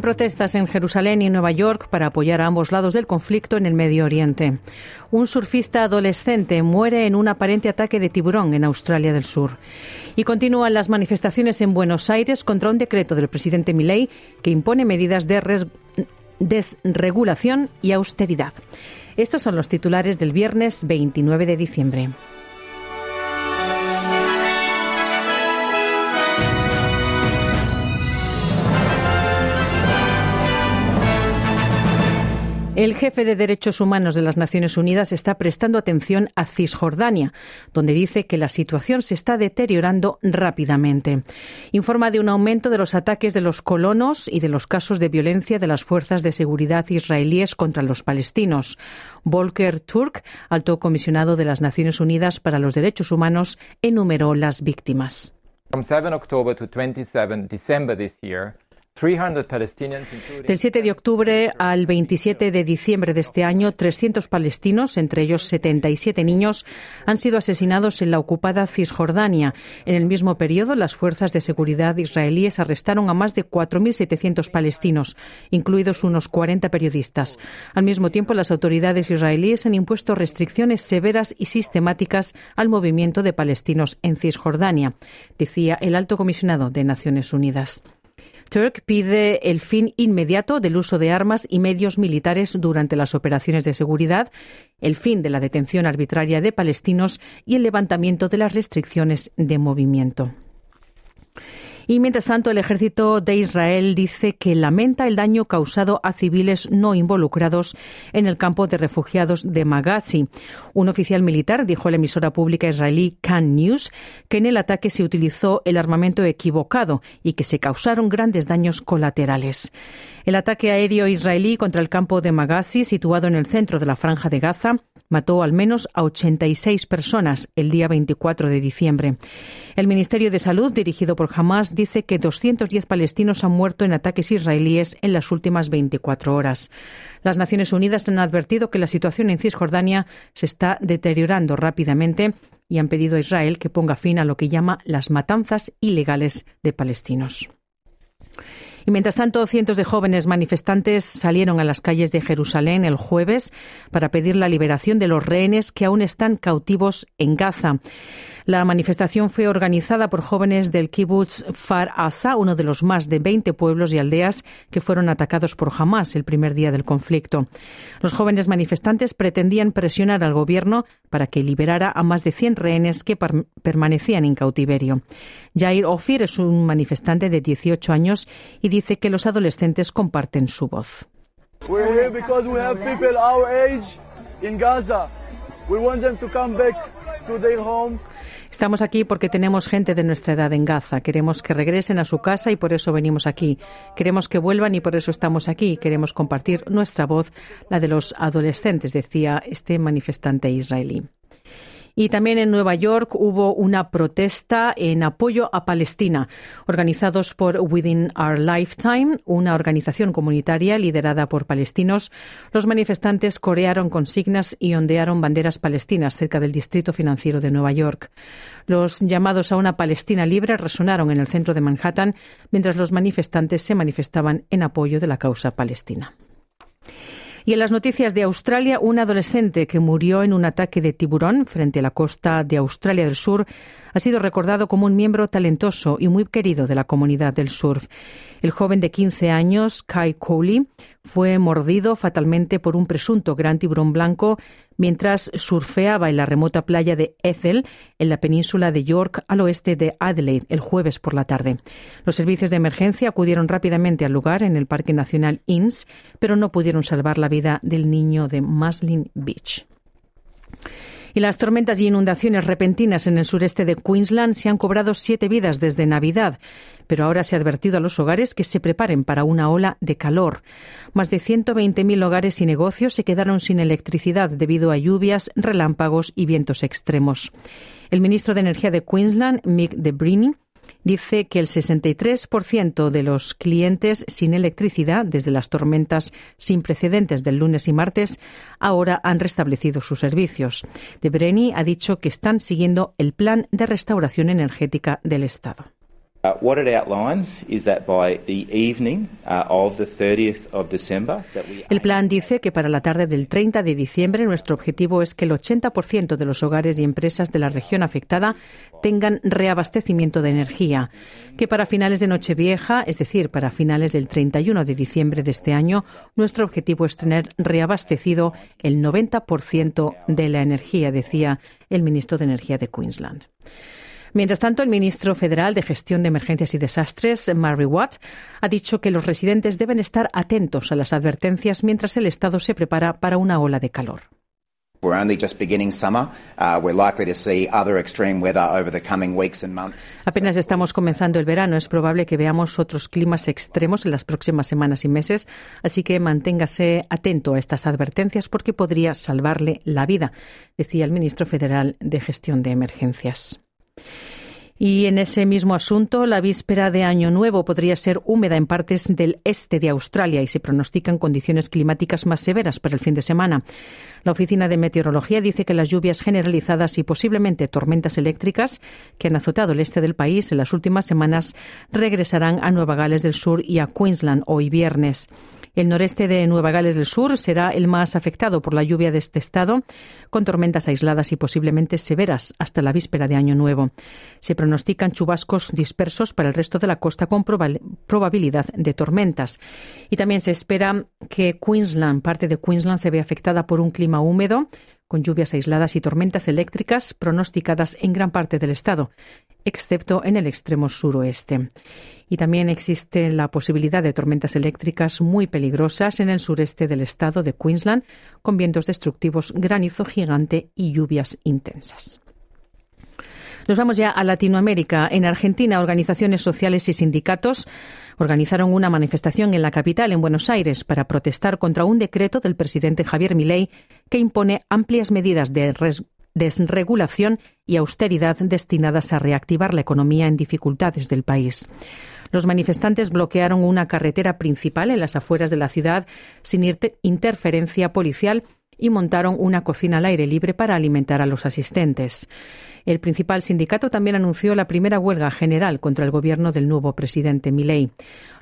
Protestas en Jerusalén y Nueva York para apoyar a ambos lados del conflicto en el Medio Oriente. Un surfista adolescente muere en un aparente ataque de tiburón en Australia del Sur. Y continúan las manifestaciones en Buenos Aires contra un decreto del presidente Milei que impone medidas de desregulación y austeridad. Estos son los titulares del viernes 29 de diciembre. El jefe de Derechos Humanos de las Naciones Unidas está prestando atención a Cisjordania, donde dice que la situación se está deteriorando rápidamente. Informa de un aumento de los ataques de los colonos y de los casos de violencia de las fuerzas de seguridad israelíes contra los palestinos. Volker Turk, alto comisionado de las Naciones Unidas para los Derechos Humanos, enumeró las víctimas. From 7 October to 27 December this year, del 7 de octubre al 27 de diciembre de este año, 300 palestinos, entre ellos 77 niños, han sido asesinados en la ocupada Cisjordania. En el mismo periodo, las fuerzas de seguridad israelíes arrestaron a más de 4.700 palestinos, incluidos unos 40 periodistas. Al mismo tiempo, las autoridades israelíes han impuesto restricciones severas y sistemáticas al movimiento de palestinos en Cisjordania, decía el alto comisionado de Naciones Unidas. Turk pide el fin inmediato del uso de armas y medios militares durante las operaciones de seguridad, el fin de la detención arbitraria de palestinos y el levantamiento de las restricciones de movimiento. Y mientras tanto, el ejército de Israel dice que lamenta el daño causado a civiles no involucrados en el campo de refugiados de Magazi. Un oficial militar dijo a la emisora pública israelí Can News que en el ataque se utilizó el armamento equivocado y que se causaron grandes daños colaterales. El ataque aéreo israelí contra el campo de Magazi, situado en el centro de la franja de Gaza, mató al menos a 86 personas el día 24 de diciembre. El Ministerio de Salud, dirigido por Hamas, dice que 210 palestinos han muerto en ataques israelíes en las últimas 24 horas. Las Naciones Unidas han advertido que la situación en Cisjordania se está deteriorando rápidamente y han pedido a Israel que ponga fin a lo que llama las matanzas ilegales de palestinos. Y mientras tanto, cientos de jóvenes manifestantes salieron a las calles de Jerusalén el jueves para pedir la liberación de los rehenes que aún están cautivos en Gaza. La manifestación fue organizada por jóvenes del kibbutz Far Asa, uno de los más de 20 pueblos y aldeas que fueron atacados por Hamas el primer día del conflicto. Los jóvenes manifestantes pretendían presionar al gobierno para que liberara a más de 100 rehenes que permanecían en cautiverio. Jair Ofir es un manifestante de 18 años y dice que los adolescentes comparten su voz. Estamos aquí porque tenemos gente de nuestra edad en Gaza. Queremos que regresen a su casa y por eso venimos aquí. Queremos que vuelvan y por eso estamos aquí. Queremos compartir nuestra voz, la de los adolescentes, decía este manifestante israelí. Y también en Nueva York hubo una protesta en apoyo a Palestina, organizados por Within Our Lifetime, una organización comunitaria liderada por palestinos. Los manifestantes corearon consignas y ondearon banderas palestinas cerca del distrito financiero de Nueva York. Los llamados a una Palestina libre resonaron en el centro de Manhattan mientras los manifestantes se manifestaban en apoyo de la causa palestina. Y en las noticias de Australia, un adolescente que murió en un ataque de tiburón frente a la costa de Australia del Sur ha sido recordado como un miembro talentoso y muy querido de la comunidad del surf. El joven de 15 años, Kai Coley, fue mordido fatalmente por un presunto gran tiburón blanco mientras surfeaba en la remota playa de Ethel, en la península de York, al oeste de Adelaide, el jueves por la tarde. Los servicios de emergencia acudieron rápidamente al lugar en el Parque Nacional Inns, pero no pudieron salvar la vida del niño de Muslin Beach. Y las tormentas y inundaciones repentinas en el sureste de Queensland se han cobrado siete vidas desde Navidad, pero ahora se ha advertido a los hogares que se preparen para una ola de calor. Más de 120.000 hogares y negocios se quedaron sin electricidad debido a lluvias, relámpagos y vientos extremos. El ministro de Energía de Queensland, Mick DeBrini, dice que el 63% de los clientes sin electricidad desde las tormentas sin precedentes del lunes y martes ahora han restablecido sus servicios. De Breni ha dicho que están siguiendo el plan de restauración energética del Estado. El plan dice que para la tarde del 30 de diciembre nuestro objetivo es que el 80% de los hogares y empresas de la región afectada tengan reabastecimiento de energía, que para finales de Nochevieja, es decir, para finales del 31 de diciembre de este año, nuestro objetivo es tener reabastecido el 90% de la energía, decía el ministro de Energía de Queensland. Mientras tanto, el ministro federal de Gestión de Emergencias y Desastres, Mary Watt, ha dicho que los residentes deben estar atentos a las advertencias mientras el Estado se prepara para una ola de calor. Apenas estamos comenzando el verano. Es probable que veamos otros climas extremos en las próximas semanas y meses, así que manténgase atento a estas advertencias porque podría salvarle la vida, decía el ministro federal de Gestión de Emergencias. Y en ese mismo asunto, la víspera de Año Nuevo podría ser húmeda en partes del este de Australia y se pronostican condiciones climáticas más severas para el fin de semana. La Oficina de Meteorología dice que las lluvias generalizadas y posiblemente tormentas eléctricas que han azotado el este del país en las últimas semanas regresarán a Nueva Gales del Sur y a Queensland hoy viernes. El noreste de Nueva Gales del Sur será el más afectado por la lluvia de este estado, con tormentas aisladas y posiblemente severas hasta la víspera de Año Nuevo. Se pronostican chubascos dispersos para el resto de la costa con probabilidad de tormentas. Y también se espera que Queensland, parte de Queensland, se vea afectada por un clima húmedo con lluvias aisladas y tormentas eléctricas pronosticadas en gran parte del estado, excepto en el extremo suroeste. Y también existe la posibilidad de tormentas eléctricas muy peligrosas en el sureste del estado de Queensland, con vientos destructivos, granizo gigante y lluvias intensas. Nos vamos ya a Latinoamérica. En Argentina, organizaciones sociales y sindicatos organizaron una manifestación en la capital, en Buenos Aires, para protestar contra un decreto del presidente Javier Milei que impone amplias medidas de desregulación y austeridad destinadas a reactivar la economía en dificultades del país. Los manifestantes bloquearon una carretera principal en las afueras de la ciudad sin interferencia policial y montaron una cocina al aire libre para alimentar a los asistentes. El principal sindicato también anunció la primera huelga general contra el gobierno del nuevo presidente Milei.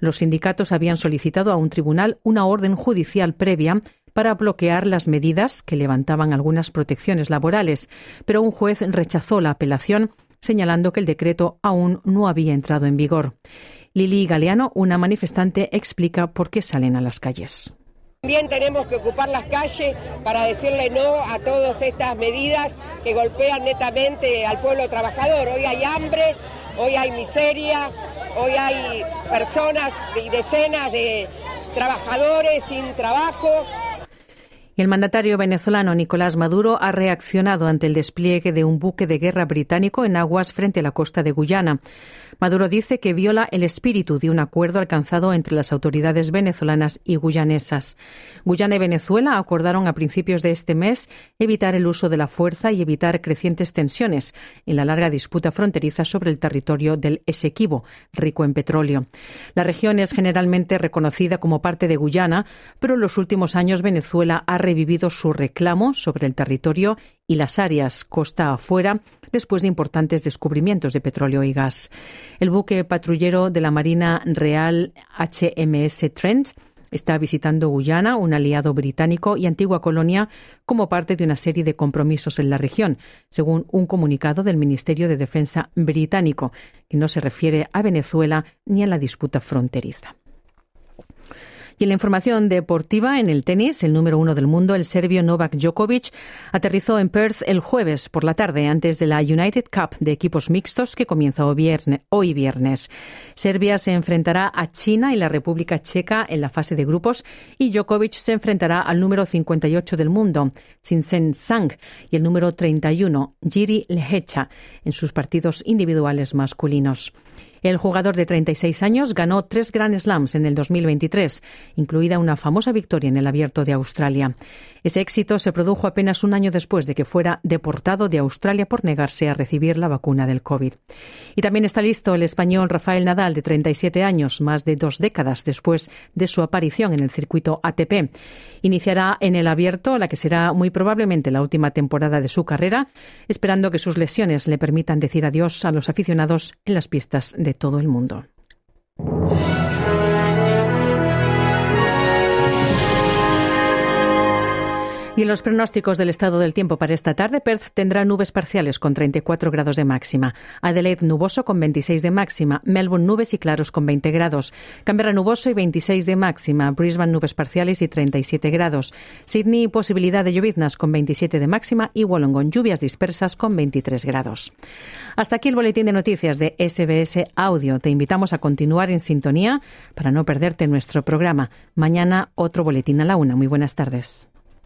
Los sindicatos habían solicitado a un tribunal una orden judicial previa para bloquear las medidas que levantaban algunas protecciones laborales, pero un juez rechazó la apelación señalando que el decreto aún no había entrado en vigor. Lili Galeano, una manifestante, explica por qué salen a las calles. También tenemos que ocupar las calles para decirle no a todas estas medidas que golpean netamente al pueblo trabajador. Hoy hay hambre, hoy hay miseria, hoy hay personas y decenas de trabajadores sin trabajo y el mandatario venezolano Nicolás Maduro ha reaccionado ante el despliegue de un buque de guerra británico en aguas frente a la costa de Guyana. Maduro dice que viola el espíritu de un acuerdo alcanzado entre las autoridades venezolanas y guyanesas. Guyana y Venezuela acordaron a principios de este mes evitar el uso de la fuerza y evitar crecientes tensiones en la larga disputa fronteriza sobre el territorio del Esequibo, rico en petróleo. La región es generalmente reconocida como parte de Guyana, pero en los últimos años Venezuela ha revivido su reclamo sobre el territorio y las áreas costa afuera después de importantes descubrimientos de petróleo y gas. El buque patrullero de la Marina Real HMS Trent está visitando Guyana, un aliado británico y antigua colonia, como parte de una serie de compromisos en la región, según un comunicado del Ministerio de Defensa británico, que no se refiere a Venezuela ni a la disputa fronteriza. Y en la información deportiva, en el tenis, el número uno del mundo, el serbio Novak Djokovic, aterrizó en Perth el jueves por la tarde antes de la United Cup de equipos mixtos que comienza hoy viernes. Serbia se enfrentará a China y la República Checa en la fase de grupos y Djokovic se enfrentará al número 58 del mundo, Sinsen Sang, y el número 31, Jiri Lehecha, en sus partidos individuales masculinos. El jugador de 36 años ganó tres Grand Slams en el 2023, incluida una famosa victoria en el Abierto de Australia. Ese éxito se produjo apenas un año después de que fuera deportado de Australia por negarse a recibir la vacuna del COVID. Y también está listo el español Rafael Nadal, de 37 años, más de dos décadas después de su aparición en el circuito ATP. Iniciará en el abierto, la que será muy probablemente la última temporada de su carrera, esperando que sus lesiones le permitan decir adiós a los aficionados en las pistas todo el mundo. Y en los pronósticos del estado del tiempo para esta tarde, Perth tendrá nubes parciales con 34 grados de máxima, Adelaide nuboso con 26 de máxima, Melbourne nubes y claros con 20 grados, Canberra nuboso y 26 de máxima, Brisbane nubes parciales y 37 grados, Sydney posibilidad de lloviznas con 27 de máxima y Wollongong lluvias dispersas con 23 grados. Hasta aquí el boletín de noticias de SBS Audio. Te invitamos a continuar en sintonía para no perderte nuestro programa. Mañana otro boletín a la una. Muy buenas tardes.